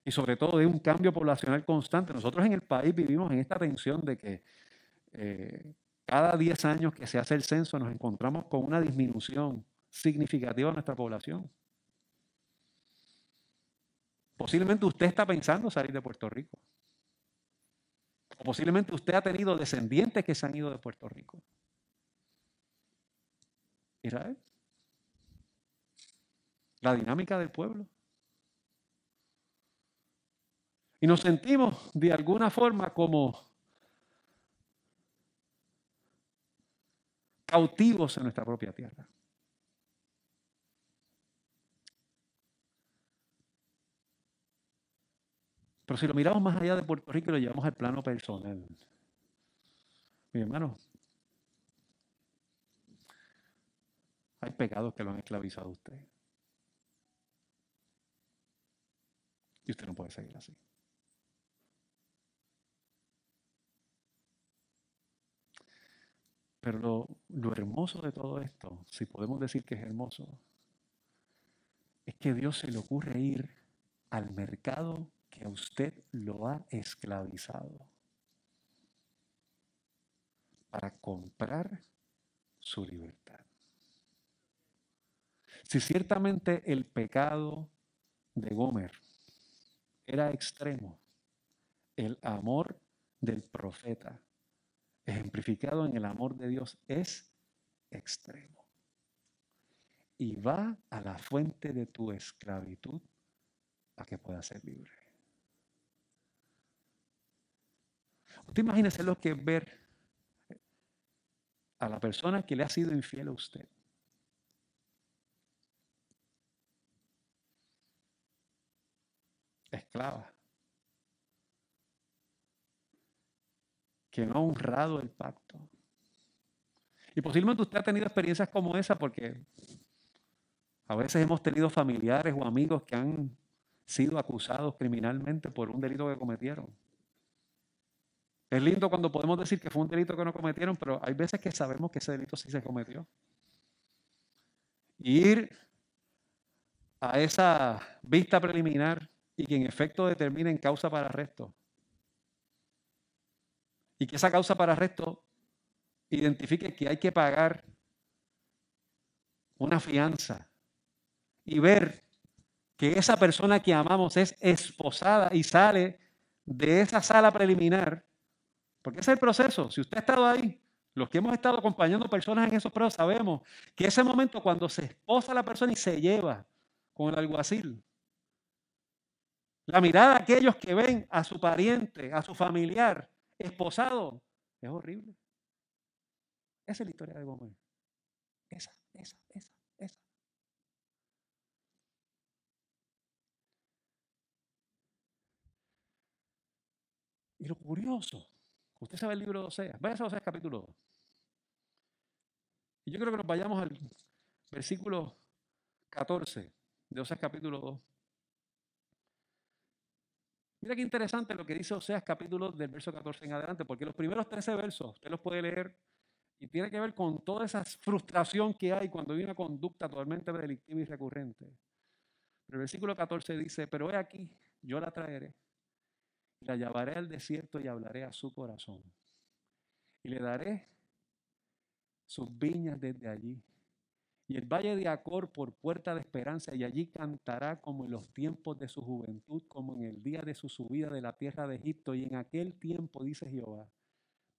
y sobre todo de un cambio poblacional constante. Nosotros en el país vivimos en esta tensión de que eh, cada 10 años que se hace el censo nos encontramos con una disminución significativa de nuestra población. Posiblemente usted está pensando salir de Puerto Rico. O posiblemente usted ha tenido descendientes que se han ido de Puerto Rico. Israel. La dinámica del pueblo. Y nos sentimos de alguna forma como cautivos en nuestra propia tierra. Pero si lo miramos más allá de Puerto Rico y lo llevamos al plano personal, mi hermano, hay pecados que lo han esclavizado a usted. Y usted no puede seguir así. Pero lo, hermoso de todo esto, si podemos decir que es hermoso, es que Dios se le ocurre ir al mercado que a usted lo ha esclavizado para comprar su libertad. Si ciertamente el pecado de Gomer era extremo, el amor del profeta, ejemplificado en el amor de Dios, es extremo. Y va a la fuente de tu esclavitud a que puedas ser libre. Usted imagínese lo que es ver a la persona que le ha sido infiel a usted. Esclava. Que no ha honrado el pacto. Y posiblemente usted ha tenido experiencias como esa porque a veces hemos tenido familiares o amigos que han sido acusados criminalmente por un delito que cometieron. Es lindo cuando podemos decir que fue un delito que no cometieron, pero hay veces que sabemos que ese delito sí se cometió. Ir a esa vista preliminar y que en efecto determinen causa para arresto. Y que esa causa para arresto identifique que hay que pagar una fianza y ver que esa persona que amamos es esposada y sale de esa sala preliminar porque ese es el proceso. Si usted ha estado ahí, los que hemos estado acompañando personas en esos procesos, sabemos que ese momento cuando se esposa la persona y se lleva con el alguacil, la mirada de aquellos que ven a su pariente, a su familiar esposado, es horrible. Esa es la historia de Gómez. Esa, esa, esa, esa. Y lo curioso Usted sabe el libro de Oseas. Váyase a Oseas capítulo 2. Y yo creo que nos vayamos al versículo 14 de Oseas capítulo 2. Mira qué interesante lo que dice Oseas capítulo del verso 14 en adelante, porque los primeros 13 versos usted los puede leer y tiene que ver con toda esa frustración que hay cuando hay una conducta totalmente delictiva y recurrente. Pero el versículo 14 dice, pero he aquí, yo la traeré la llevaré al desierto y hablaré a su corazón. Y le daré sus viñas desde allí. Y el valle de Acor por puerta de esperanza, y allí cantará como en los tiempos de su juventud, como en el día de su subida de la tierra de Egipto. Y en aquel tiempo, dice Jehová,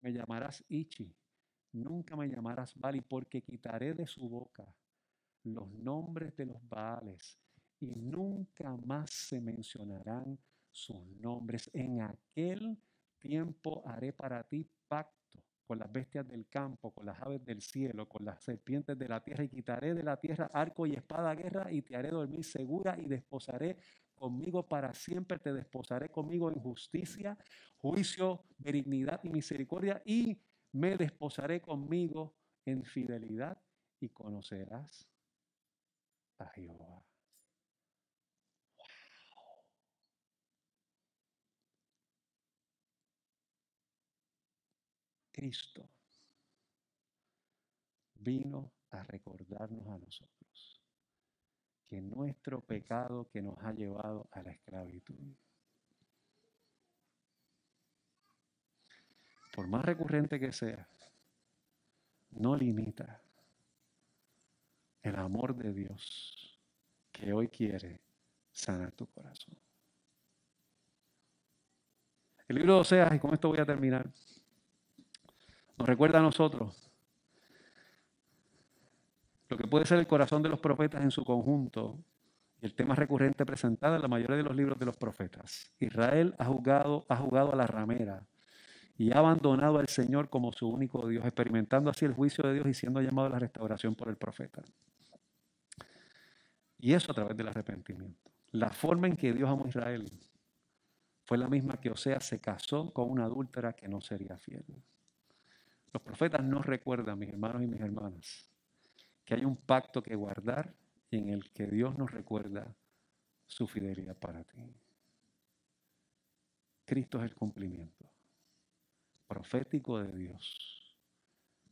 me llamarás Ichi, nunca me llamarás Bali, porque quitaré de su boca los nombres de los Baales, y nunca más se mencionarán sus nombres. En aquel tiempo haré para ti pacto con las bestias del campo, con las aves del cielo, con las serpientes de la tierra, y quitaré de la tierra arco y espada guerra, y te haré dormir segura, y desposaré conmigo para siempre, te desposaré conmigo en justicia, juicio, benignidad y misericordia, y me desposaré conmigo en fidelidad, y conocerás a Jehová. Cristo vino a recordarnos a nosotros que nuestro pecado que nos ha llevado a la esclavitud, por más recurrente que sea, no limita el amor de Dios que hoy quiere sanar tu corazón. El libro de Oseas, y con esto voy a terminar, nos recuerda a nosotros lo que puede ser el corazón de los profetas en su conjunto, Y el tema recurrente presentado en la mayoría de los libros de los profetas. Israel ha jugado, ha jugado a la ramera y ha abandonado al Señor como su único Dios, experimentando así el juicio de Dios y siendo llamado a la restauración por el profeta. Y eso a través del arrepentimiento. La forma en que Dios amó a Israel fue la misma que Osea se casó con una adúltera que no sería fiel. Los profetas no recuerdan, mis hermanos y mis hermanas, que hay un pacto que guardar en el que Dios nos recuerda su fidelidad para ti. Cristo es el cumplimiento profético de Dios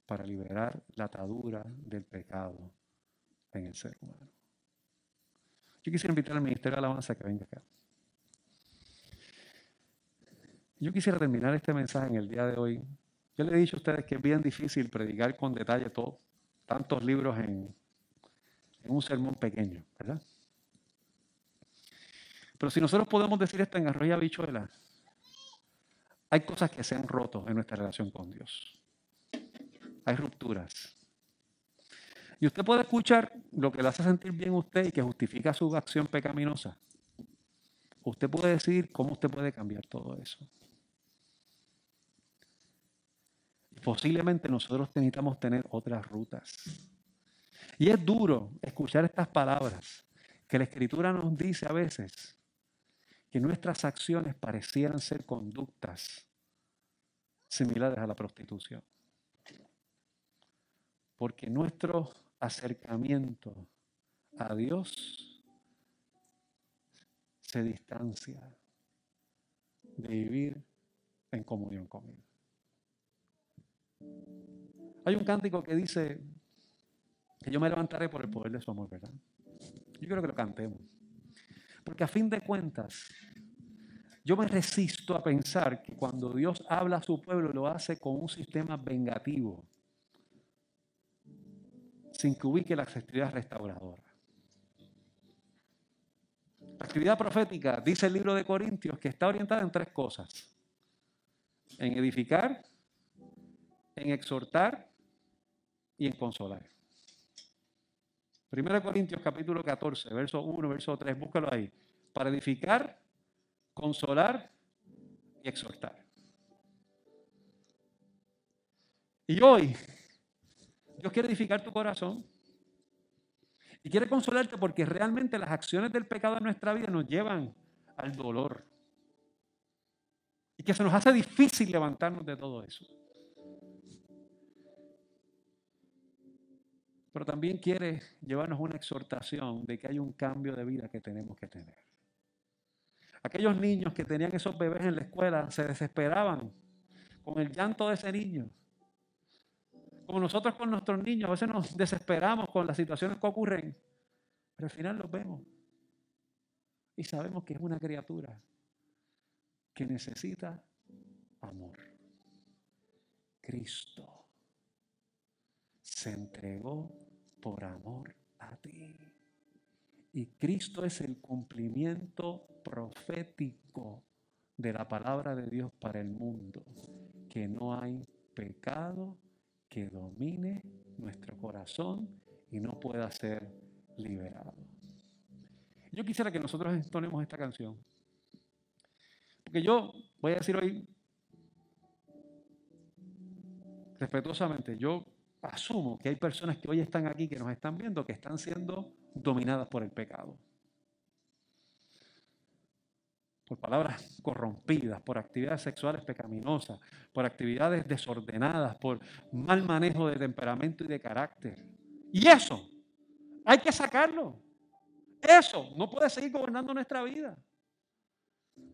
para liberar la atadura del pecado en el ser humano. Yo quisiera invitar al Ministerio de Alabanza que venga acá. Yo quisiera terminar este mensaje en el día de hoy. Yo le he dicho a ustedes que es bien difícil predicar con detalle todo, tantos libros en, un sermón pequeño, ¿verdad? Pero si nosotros podemos decir esto en arroyo bichuela, hay cosas que se han roto en nuestra relación con Dios. Hay rupturas. Y usted puede escuchar lo que le hace sentir bien a usted y que justifica su acción pecaminosa. Usted puede decidir cómo usted puede cambiar todo eso. Posiblemente nosotros necesitamos tener otras rutas. Y es duro escuchar estas palabras que la Escritura nos dice a veces que nuestras acciones parecieran ser conductas similares a la prostitución. Porque nuestro acercamiento a Dios se distancia de vivir en comunión con Él. Hay un cántico que dice que yo me levantaré por el poder de su amor, ¿verdad? Yo quiero que lo cantemos. Porque a fin de cuentas, yo me resisto a pensar que cuando Dios habla a su pueblo lo hace con un sistema vengativo, sin que ubique la actividad restauradora. La actividad profética, dice el libro de Corintios, que está orientada en tres cosas. En edificar, en exhortar y en consolar. Primero Corintios capítulo 14, verso 1, verso 3, búscalo ahí. Para edificar, consolar y exhortar. Y hoy, Dios quiere edificar tu corazón y quiere consolarte porque realmente las acciones del pecado en nuestra vida nos llevan al dolor. Y que se nos hace difícil levantarnos de todo eso. Pero también quiere llevarnos una exhortación de que hay un cambio de vida que tenemos que tener. Aquellos niños que tenían esos bebés en la escuela se desesperaban con el llanto de ese niño. Como nosotros con nuestros niños, a veces nos desesperamos con las situaciones que ocurren, pero al final los vemos y sabemos que es una criatura que necesita amor. Cristo se entregó por amor a ti. Y Cristo es el cumplimiento profético de la palabra de Dios para el mundo. Que no hay pecado que domine nuestro corazón y no pueda ser liberado. Yo quisiera que nosotros entonemos esta canción. Porque yo voy a decir hoy, respetuosamente, yo asumo que hay personas que hoy están aquí, que nos están viendo, que están siendo dominadas por el pecado. Por palabras corrompidas, por actividades sexuales pecaminosas, por actividades desordenadas, por mal manejo de temperamento y de carácter. Y eso, hay que sacarlo. Eso no puede seguir gobernando nuestra vida.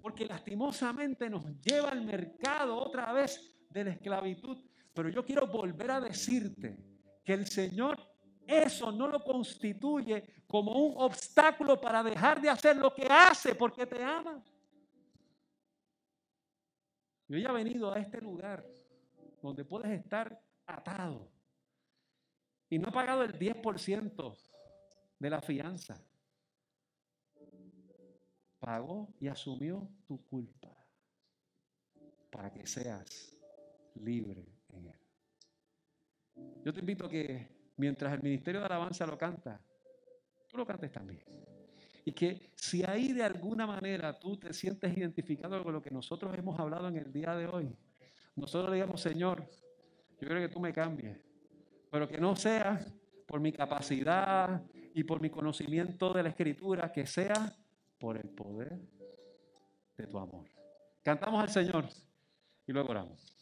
Porque lastimosamente nos lleva al mercado otra vez de la esclavitud. Pero yo quiero volver a decirte que el Señor eso no lo constituye como un obstáculo para dejar de hacer lo que hace porque te ama. Yo ya he venido a este lugar donde puedes estar atado y no ha pagado el 10% de la fianza. Pagó y asumió tu culpa para que seas libre. Yo te invito a que mientras el ministerio de alabanza lo canta, tú lo cantes también. Y que si ahí de alguna manera tú te sientes identificado con lo que nosotros hemos hablado en el día de hoy, nosotros le digamos, Señor, yo creo que tú me cambies, pero que no sea por mi capacidad y por mi conocimiento de la escritura, que sea por el poder de tu amor. Cantamos al Señor y luego oramos.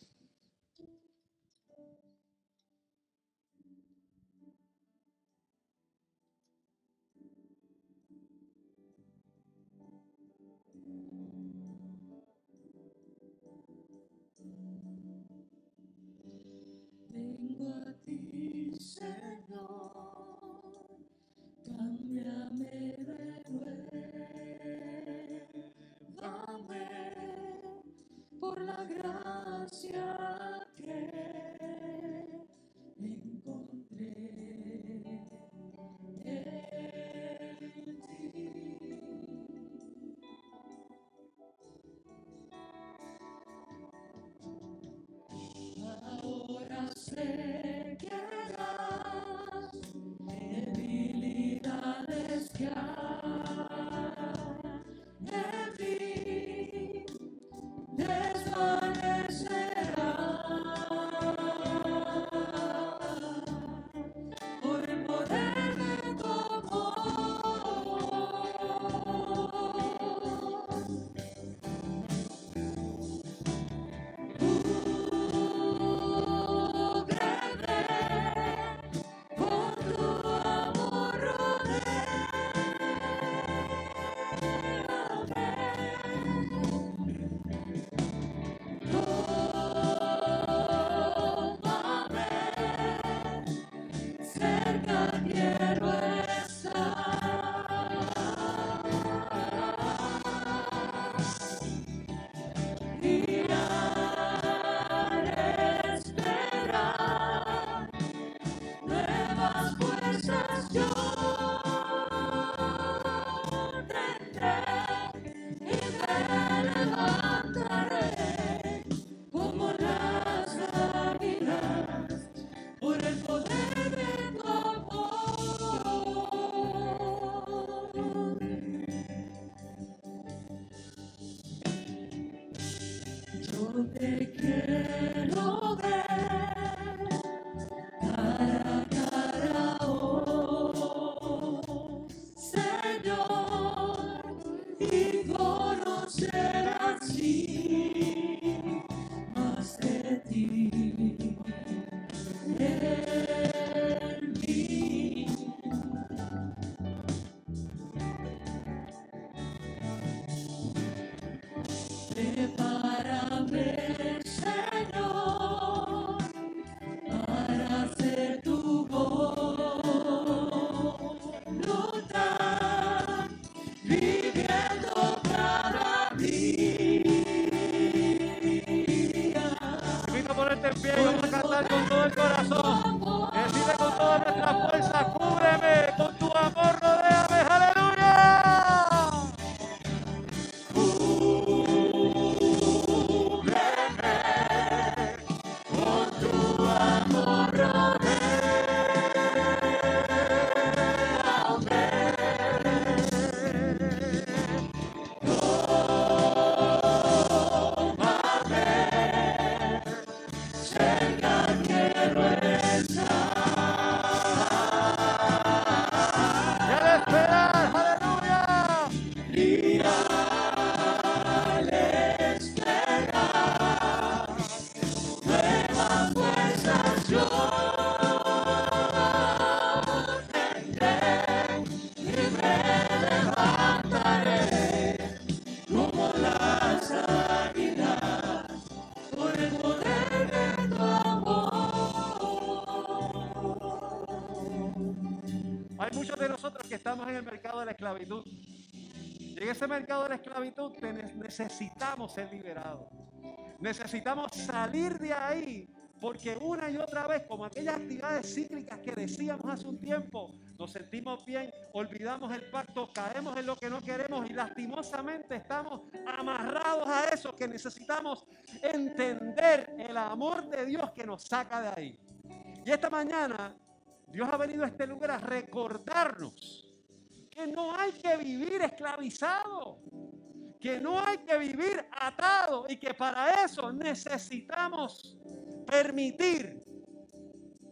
Estamos en el mercado de la esclavitud. Y en ese mercado de la esclavitud necesitamos ser liberados. Necesitamos salir de ahí porque una y otra vez, como aquellas actividades cíclicas que decíamos hace un tiempo, nos sentimos bien, olvidamos el pacto, caemos en lo que no queremos y lastimosamente estamos amarrados a eso que necesitamos entender el amor de Dios que nos saca de ahí. Y esta mañana Dios ha venido a este lugar a recordarnos que no hay que vivir esclavizado, que no hay que vivir atado y que para eso necesitamos permitir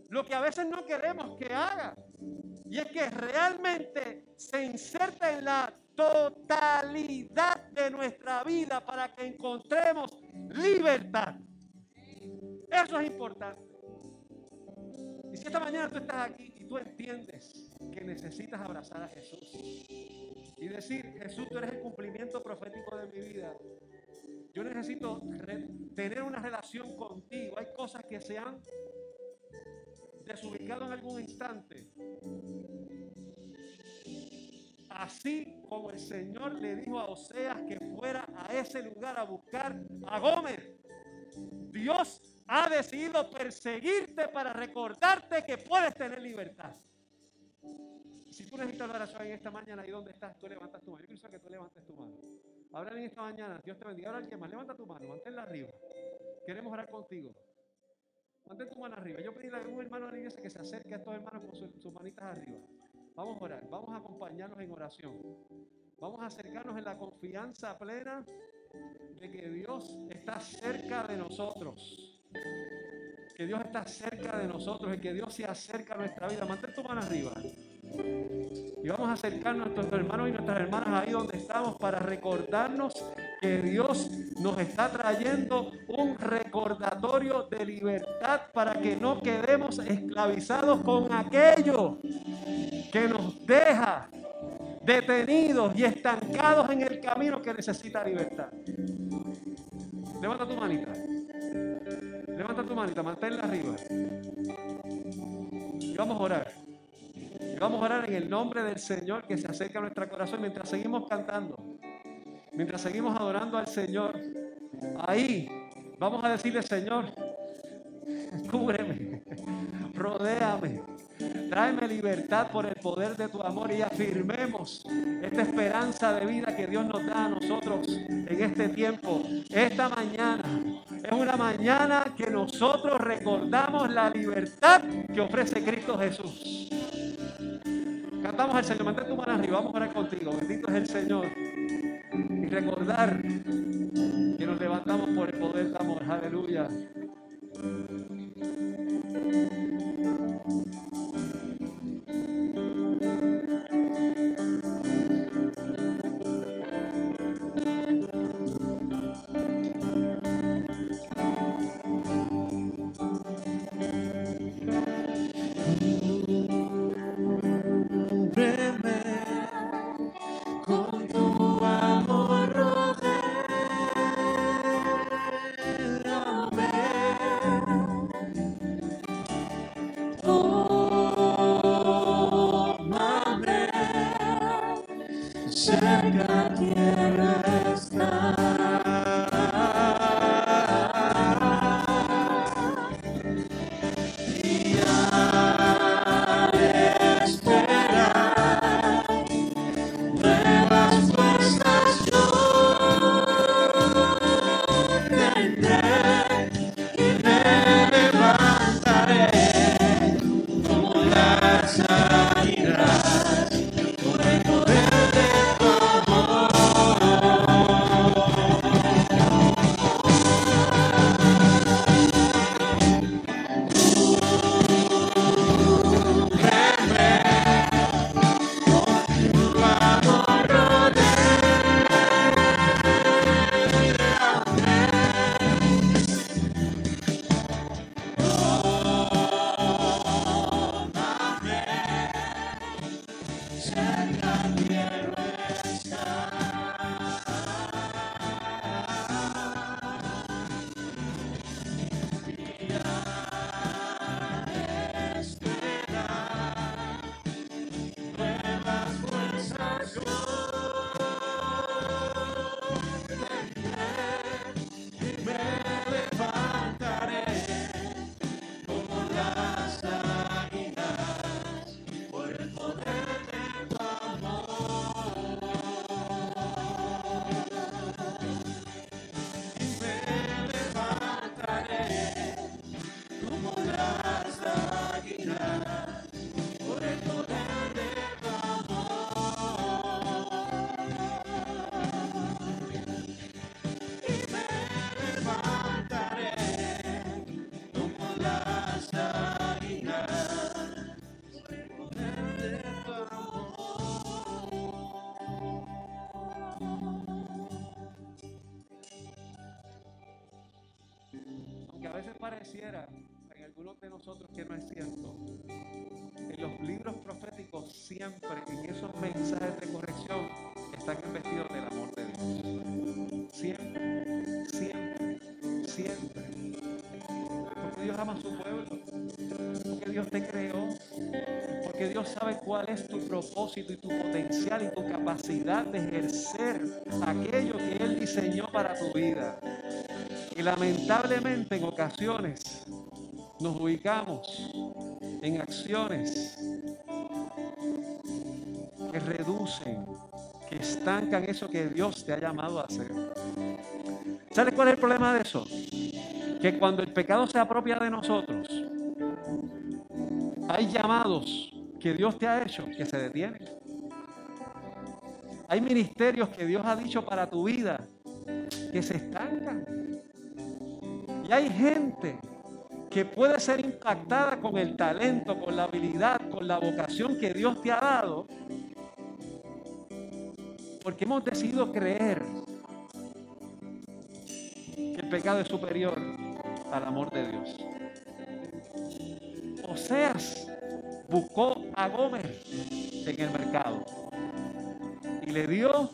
lo que a veces no queremos que haga. Y es que realmente se inserta en la totalidad de nuestra vida para que encontremos libertad. Eso es importante. Y si esta mañana tú estás aquí y tú entiendes que necesitas abrazar a Jesús y decir, Jesús, tú eres el cumplimiento profético de mi vida. Yo necesito tener una relación contigo. Hay cosas que se han desubicado en algún instante. Así como el Señor le dijo a Oseas que fuera a ese lugar a buscar a Gómez. Dios ha decidido perseguirte para recordarte que puedes tener libertad. Si tú necesitas la oración en esta mañana, ahí donde estás, tú levantas tu mano. Yo quiero que tú levantes tu mano. Ahora en esta mañana, Dios te bendiga. Ahora alguien más, levanta tu mano, manténla arriba. Queremos orar contigo. Mantén tu mano arriba. Yo pedí a un hermano de que se acerque a estos hermanos con su- sus manitas arriba. Vamos a orar, vamos a acompañarnos en oración. Vamos a acercarnos en la confianza plena de que Dios está cerca de nosotros. Que Dios está cerca de nosotros y que Dios se acerca a nuestra vida. Mantén tu mano arriba. Y vamos a acercarnos a nuestros hermanos y nuestras hermanas ahí donde estamos para recordarnos que Dios nos está trayendo un recordatorio de libertad para que no quedemos esclavizados con aquello que nos deja detenidos y estancados en el camino que necesita libertad. Levanta tu manita. Levanta tu manita, manténla arriba. Y vamos a orar. Y vamos a orar en el nombre del Señor que se acerca a nuestro corazón mientras seguimos cantando. Mientras seguimos adorando al Señor. Ahí vamos a decirle, Señor, cúbreme, rodéame, tráeme libertad por el poder de tu amor y afirmemos esta esperanza de vida que Dios nos da a nosotros en este tiempo. Esta mañana es una mañana que nosotros recordamos la libertad que ofrece Cristo Jesús. Cantamos al Señor, mantén tu mano arriba, vamos a orar contigo. Bendito es el Señor. Y recordar que nos levantamos por el poder de amor. Aleluya. Pareciera en algunos de nosotros que no es cierto, en los libros proféticos siempre, en esos mensajes de corrección, están investidos del amor de Dios. Siempre, siempre, siempre. Porque Dios ama a su pueblo. Porque Dios te creó. Porque Dios sabe cuál es tu propósito y tu potencial y tu capacidad de ejercer aquello que Él diseñó para tu vida. Lamentablemente en ocasiones nos ubicamos en acciones que reducen, que estancan eso que Dios te ha llamado a hacer. ¿Sabes cuál es el problema de eso? Que cuando el pecado se apropia de nosotros, hay llamados que Dios te ha hecho que se detienen. Hay ministerios que Dios ha dicho para tu vida que se estancan. Hay gente que puede ser impactada con el talento, con la habilidad, con la vocación que Dios te ha dado, porque hemos decidido creer que el pecado es superior al amor de Dios. Oseas buscó a Gómez en el mercado y le dio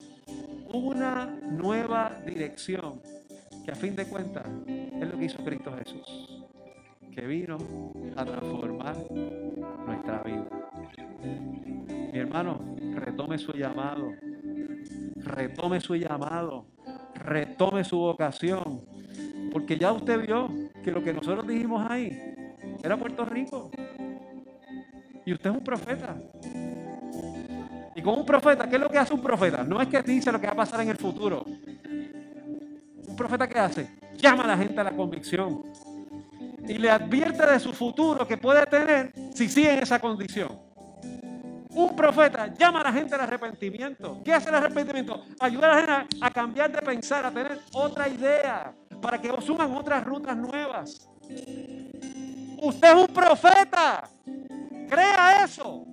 una nueva dirección que a fin de cuentas es lo que hizo Cristo Jesús, que vino a transformar nuestra vida. Mi hermano, retome su llamado, retome su llamado, retome su vocación, porque ya usted vio que lo que nosotros dijimos ahí era Puerto Rico. Y usted es un profeta. Y con un profeta, ¿qué es lo que hace un profeta? No es que dice lo que va a pasar en el futuro. Un profeta ¿qué hace? Llama a la gente a la convicción. Y le advierte de su futuro que puede tener si sigue en esa condición. Un profeta llama a la gente al arrepentimiento. ¿Qué hace el arrepentimiento? Ayuda a la gente a, cambiar de pensar, a tener otra idea, para que suman otras rutas nuevas. Usted es un profeta. Crea eso.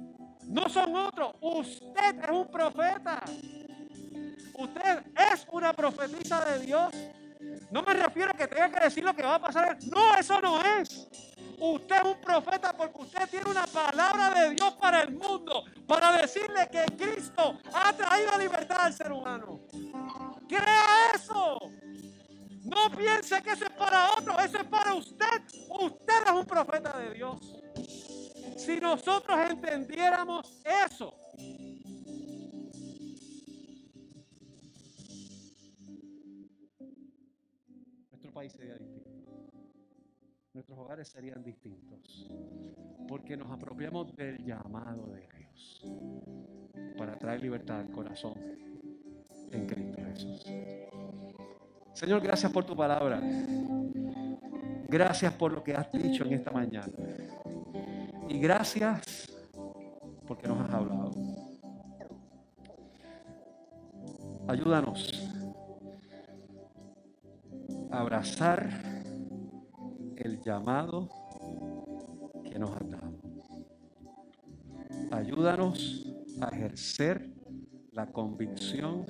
No son otros. Usted es un profeta. Usted es una profetisa de Dios. No me refiero a que tenga que decir lo que va a pasar. No, eso no es. Usted es un profeta porque usted tiene una palabra de Dios para el mundo, para decirle que Cristo ha traído libertad al ser humano. Crea eso. No piense que eso es para otro, eso es para usted. Usted es un profeta de Dios. Si nosotros entendiéramos eso, país sería distinto. Nuestros hogares serían distintos. Porque nos apropiamos del llamado de Dios para traer libertad al corazón en Cristo Jesús. Señor, gracias por tu palabra. Gracias por lo que has dicho en esta mañana. Y gracias porque nos has hablado. Ayúdanos abrazar el llamado que nos has dado. Ayúdanos a ejercer la convicción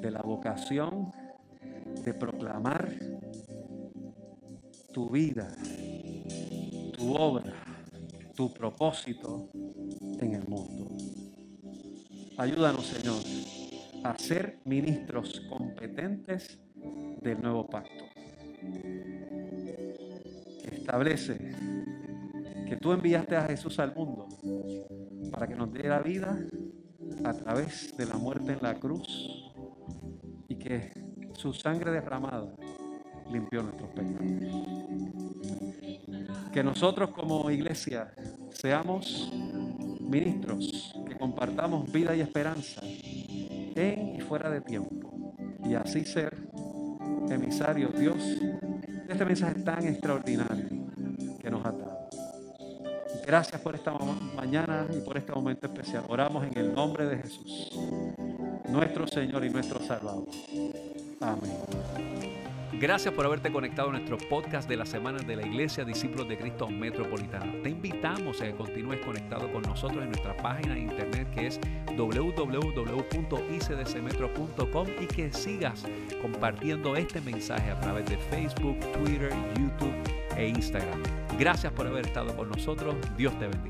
de la vocación de proclamar tu vida, tu obra, tu propósito en el mundo. Ayúdanos, Señor, a ser ministros competentes del nuevo pacto. Establece que tú enviaste a Jesús al mundo para que nos la vida a través de la muerte en la cruz y que su sangre derramada limpió nuestros pecados. Que nosotros como iglesia seamos ministros que compartamos vida y esperanza en y fuera de tiempo y así ser emisarios Dios este mensaje tan extraordinario que nos ha dado. Gracias por esta ma- mañana y por este momento especial. Oramos en el nombre de Jesús, nuestro Señor y nuestro Salvador. Amén. Gracias por haberte conectado a nuestro podcast de la semana de la Iglesia Discípulos de Cristo Metropolitana. Te invitamos a que continúes conectado con nosotros en nuestra página de internet que es www.icdcmetro.com y que sigas compartiendo este mensaje a través de Facebook, Twitter, YouTube e Instagram. Gracias por haber estado con nosotros. Dios te bendiga.